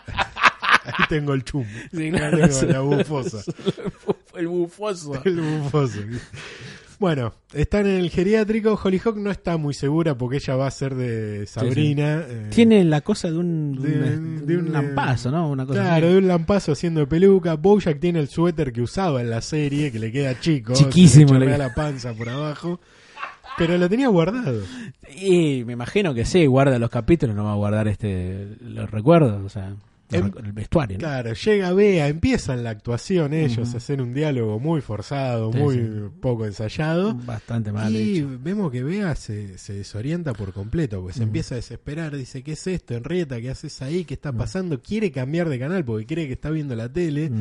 Ahí tengo el chumbo. Sí, Ahí claro. tengo la bufosa. El bufoso. El bufoso. Bueno, están en el geriátrico. Hollyhock no está muy segura porque ella va a ser de Sabrina. eh, Tiene la cosa de un, De- un- de un un, lampazo, ¿no? Una cosa Claro, así. de un lampazo haciendo de peluca. Bojack tiene el suéter que usaba en la serie, que le queda chico. Chiquísimo, le chorrea la panza por abajo. Pero lo tenía guardado. Y me imagino que sí, guarda los capítulos, no va a guardar este los recuerdos, o sea, recu- el vestuario. ¿no? Claro, llega Bea, empiezan la actuación ellos, hacen un diálogo muy forzado, Sí, muy sí. poco ensayado. Bastante mal Y hecho. vemos que Bea se, se desorienta por completo, se Ujú. empieza a desesperar, dice, ¿qué es esto, Henrietta? ¿Qué haces ahí? ¿Qué está pasando? Quiere cambiar de canal porque cree que está viendo la tele.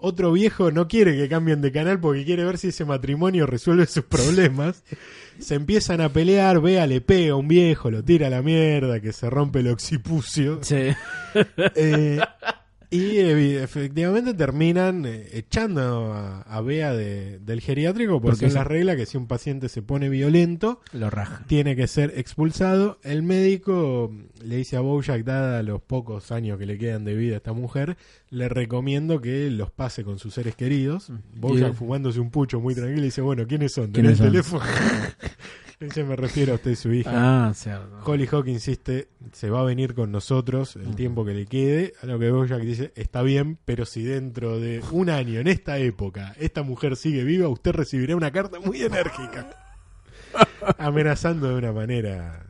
Otro viejo no quiere que cambien de canal porque quiere ver si ese matrimonio resuelve sus problemas. se empiezan a pelear, Bea le pega a un viejo, lo tira a la mierda, que se rompe el occipucio. Sí. Eh, y efectivamente terminan eh, echando a, a Bea de- del geriátrico porque Porque es la regla que si un paciente se pone violento, Lo raja. tiene que ser expulsado. El médico le dice a Bojack, dada los pocos años que le quedan de vida a esta mujer, le recomiendo que los pase con sus seres queridos. Bojack Y- fumándose un pucho muy tranquilo y dice, bueno, ¿quiénes son? ¿Tenés ¿Quiénes el son? teléfono? Dice, me refiero a usted y su hija. Ah, cierto. Hollyhock insiste, se va a venir con nosotros el tiempo que le quede. A lo que Bojack dice, está bien, pero si dentro de un año, en esta época, esta mujer sigue viva, usted recibirá una carta muy enérgica. Amenazando de una manera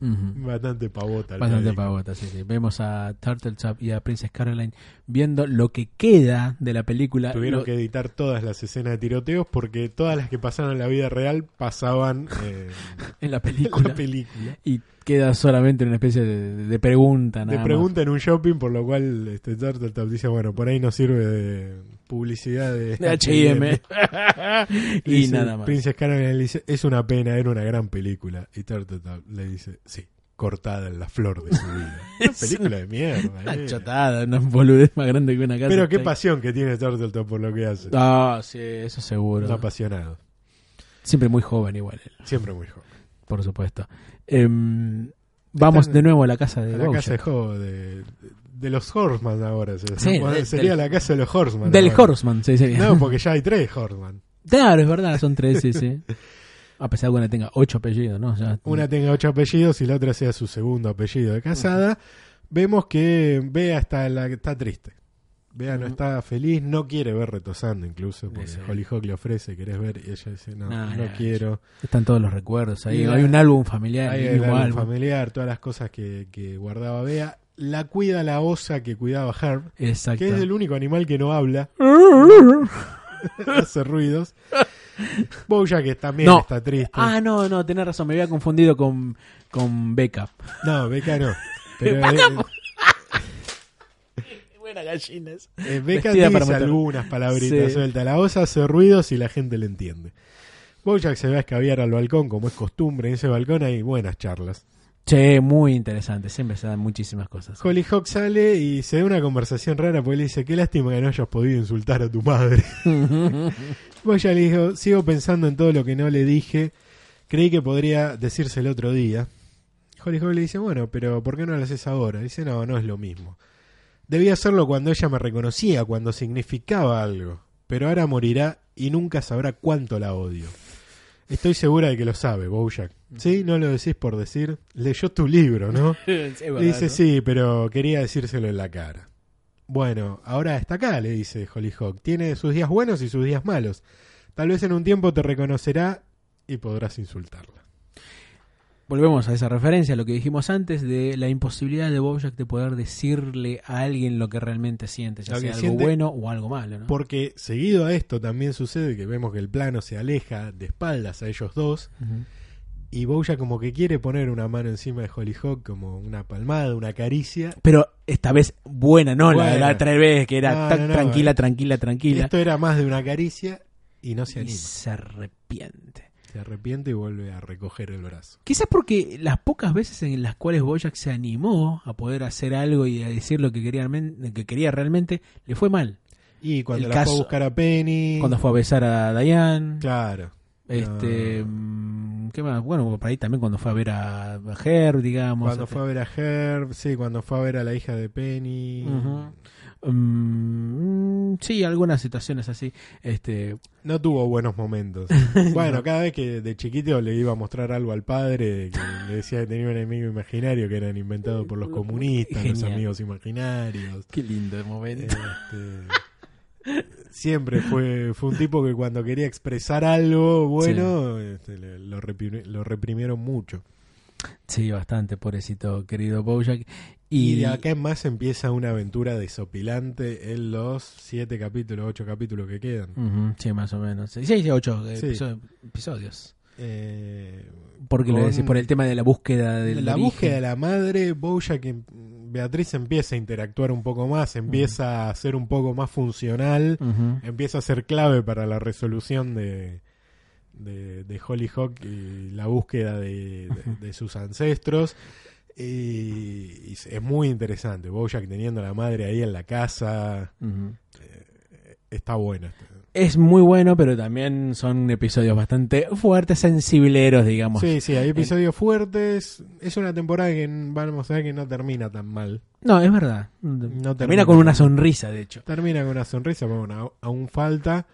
Bastante pavota. Bastante pavota, sí, sí. Vemos a Turtletop y a Princess Caroline viendo lo que queda de la película. Tuvieron Lo- que editar todas las escenas de tiroteos porque todas las que pasaron en la vida real pasaban eh, en la en película. la película. y queda solamente una especie de, de pregunta. Nada más. pregunta en un shopping, por lo cual este Turtletop dice, bueno, por ahí no sirve de publicidad de, de H&M. y Dice, nada más. Princess Caroline le dice, es una pena, era una gran película. Y Turtletop le dice, sí, cortada en la flor de su vida. Una película de mierda. Una eh. chotada, una boludez más grande que una casa. Pero qué pasión que tiene Turtletop por lo que hace. Ah, sí, eso seguro. Un apasionado. Siempre muy joven igual, él, Siempre muy joven. por supuesto. Em, vamos Están de nuevo a la casa de A la casa de de, de los Horseman ahora. Sí, de- sería del- la casa de los Horseman. Del ahora. Horseman, sí. No, porque ya hay tres Horseman. Claro, es verdad, son tres, sí, sí. A pesar de que una tenga ocho apellidos, ¿no? Ya- Una tenga ocho apellidos y la otra sea su segundo apellido de casada. Vemos que Bea está, la, está triste. Bea no Ujú. está feliz, no quiere ver retosando incluso, porque Sí. Hollyhock le ofrece, ¿querés ver? Y ella dice, no, No, quiero. Están todos los recuerdos ahí. Hay un álbum familiar, Hay mismo álbum familiar, todas las cosas que, que guardaba Bea. La cuida la osa que cuidaba Herb, Exacto. que es el único animal que no habla, hace ruidos. Que también No. está triste. Ah, no, no, tenés razón, me había confundido con, con Becca. No, Beca no. Pero, Buena gallinas. Eh, Vestida dice para algunas palabritas Sí. sueltas. La osa hace ruidos y la gente le entiende. Bojack se va a escabiar al balcón, como es costumbre. En ese balcón hay buenas charlas. Che, muy interesante, siempre se dan muchísimas cosas. Hollyhock sale y se da una conversación rara porque le dice: Qué lástima que no hayas podido insultar a tu madre. Bojack le dijo: Sigo pensando en todo lo que no le dije. Creí que podría decirse el otro día. Hollyhock le dice: Bueno, pero ¿por qué no lo haces ahora? Dice: No, no es lo mismo. Debía hacerlo cuando ella me reconocía, cuando significaba algo. Pero ahora morirá y nunca sabrá cuánto la odio. Estoy segura de que lo sabe, Bojack. ¿Sí? No lo decís por decir. Leyó tu libro, ¿no? Le dice, sí, pero quería decírselo en la cara. Bueno, ahora está acá, le dice Hollyhock. Tiene sus días buenos y sus días malos. Tal vez en un tiempo te reconocerá y podrás insultarla. Volvemos a esa referencia, a lo que dijimos antes, de la imposibilidad de Bojack de poder decirle a alguien lo que realmente siente, ya sea algo siente- bueno o algo malo. ¿no? Porque seguido a esto también sucede que vemos que el plano se aleja de espaldas a ellos dos y Bojack como que quiere poner una mano encima de Hollyhock como una palmada, una caricia. Pero esta vez buena, no la de la otra vez que era No, tan no, tranquila, eh. tranquila, tranquila. Esto era más de una caricia y no se y anima. se arrepiente. Se arrepiente y vuelve a recoger el brazo. Quizás porque las pocas veces en las cuales Bojack se animó a poder hacer algo y a decir lo que quería, que quería realmente, le fue mal. Y cuando El la fue a buscar a Penny. Cuando fue a besar a Diane. Claro. Este, mm, ¿qué más? Bueno, por ahí también cuando fue a ver a, Herb, digamos. Cuando este. fue a ver a Herb, sí, cuando fue a ver a la hija de Penny. Ujú. Mm, sí, algunas situaciones así. Este, No tuvo buenos momentos. bueno, cada vez que de chiquito le iba a mostrar algo al padre, que le decía que tenía un enemigo imaginario que eran inventados por los comunistas, los amigos imaginarios. qué lindo momento. Este, siempre fue, fue un tipo que cuando quería expresar algo bueno, este, le- lo, reprimi- lo reprimieron mucho. Sí, bastante, pobrecito, querido Bojack. Y, Y, de acá en más empieza una aventura desopilante en los siete capítulos, ocho capítulos que quedan. Sí, más o menos. Sí, sí, ocho eh, Sí. episodios. Eh, ¿Por qué lo decís? Por el tema de la búsqueda de la búsqueda de la madre, Bojack, em- Beatriz empieza a interactuar un poco más, empieza a ser un poco más funcional, empieza a ser clave para la resolución de, de, de Hollyhock y la búsqueda de, de- de sus ancestros. Y, y es muy interesante. Bojack teniendo a la madre ahí en la casa. Está buena. Es muy bueno, pero también son episodios bastante fuertes, sensibleros, digamos. Sí, sí, hay episodios fuertes. Es una temporada que vamos a ver que no termina tan mal. No, es verdad. termina termina con una sonrisa, de hecho. Termina con una sonrisa, pero bueno, aún falta.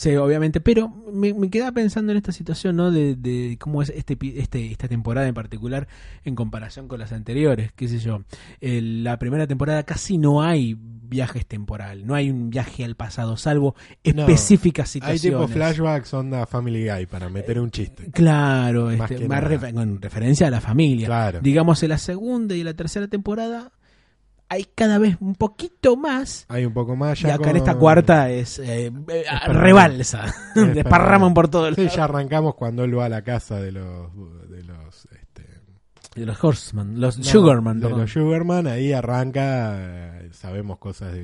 Sí, obviamente, pero me, me quedaba pensando en esta situación, ¿no? De, de cómo es este, este esta temporada en particular en comparación con las anteriores, qué sé yo. El- la primera temporada casi no hay viajes temporal, no hay un viaje al pasado, salvo No, específicas Hay situaciones. tipo flashbacks, onda Family Guy, para meter un chiste. Claro, Más este, más refer- con referencia a la familia. Claro. Digamos, en la segunda y la tercera temporada hay cada vez un poquito más. Hay un poco más Y ya. acá con- en esta cuarta es eh, eh, rebalsa, desparraman por todo el Sí, ya arrancamos cuando él va a la casa de los. De los este, De los Horseman, los no, Sugarman, de perdón. los Sugarman, ahí arranca. eh, sabemos cosas de,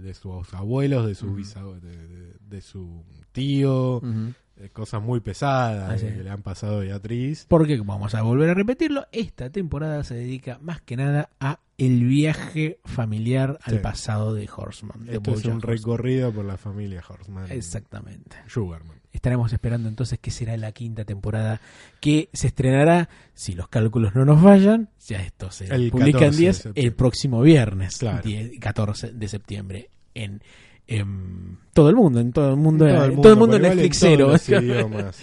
de sus abuelos, de su Ujú. bisab- de, de- de su tío, cosas muy pesadas Ah, que le han pasado a Beatriz. Porque, vamos a volver a repetirlo, esta temporada se dedica más que nada a el viaje familiar al Sí. pasado de Horseman. de Esto es un Horseman. recorrido por la familia Horseman. Exactamente. Sugarman. Estaremos esperando entonces que será la quinta temporada que se estrenará, si los cálculos no nos fallan, ya esto se El publica 14 en de 10 septiembre. el próximo viernes, Claro. 10 14 de septiembre en, en todo el mundo, en todo el mundo, Todo el mundo, todo el mundo Netflixero.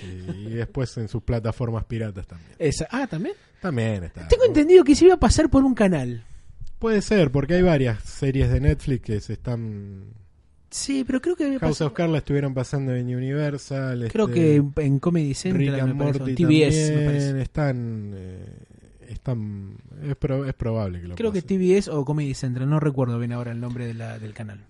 y, y después en sus plataformas piratas también. Esa- ah, también. También está. Tengo entendido que se iba a pasar por un canal. Puede ser, porque hay varias series de Netflix que se están. Sí, pero creo que House of Cards la estuvieron pasando en Universal. creo este, que en, Comedy Central Rick me and parece, TBS me parece. están. eh, están es, pro- es probable que lo Creo que pasen. TBS o Comedy Central, no recuerdo bien ahora el nombre de la, del canal.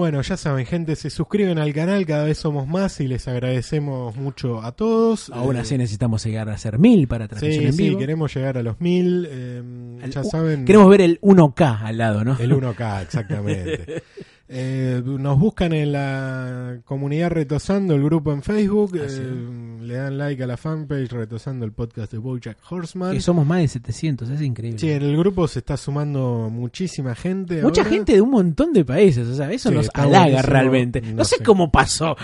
Bueno, ya saben, gente, se suscriben al canal, cada vez somos más y les agradecemos mucho a todos. Aún Eh, así necesitamos llegar a ser mil para transmisión Sí, en sí, vivo. queremos llegar a los mil. eh, ya saben. Queremos ver el 1K al lado, ¿no? El 1K, exactamente. Eh, nos buscan en la comunidad Retosando, el grupo en Facebook. Ah, sí. eh, le dan like a la fanpage Retosando el podcast de Bojack Horseman. Que somos más de 700, es increíble. Sí, en el grupo se está sumando muchísima gente. Mucha ahora. gente de un montón de países, o sea, eso Sí, nos halaga buenísimo. realmente. No, No sé sé. cómo pasó,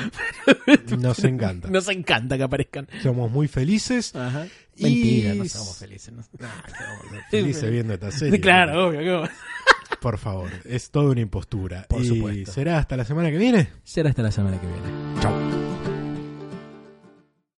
Nos encanta. nos encanta que aparezcan. Somos muy felices. Ajá. Y- Mentira, no somos felices. ¿no? Felices viendo esta serie. claro, obvio. ¿cómo? Por favor, es toda una impostura. Por y supuesto. será hasta la semana que viene. Será hasta la semana que viene. Chao.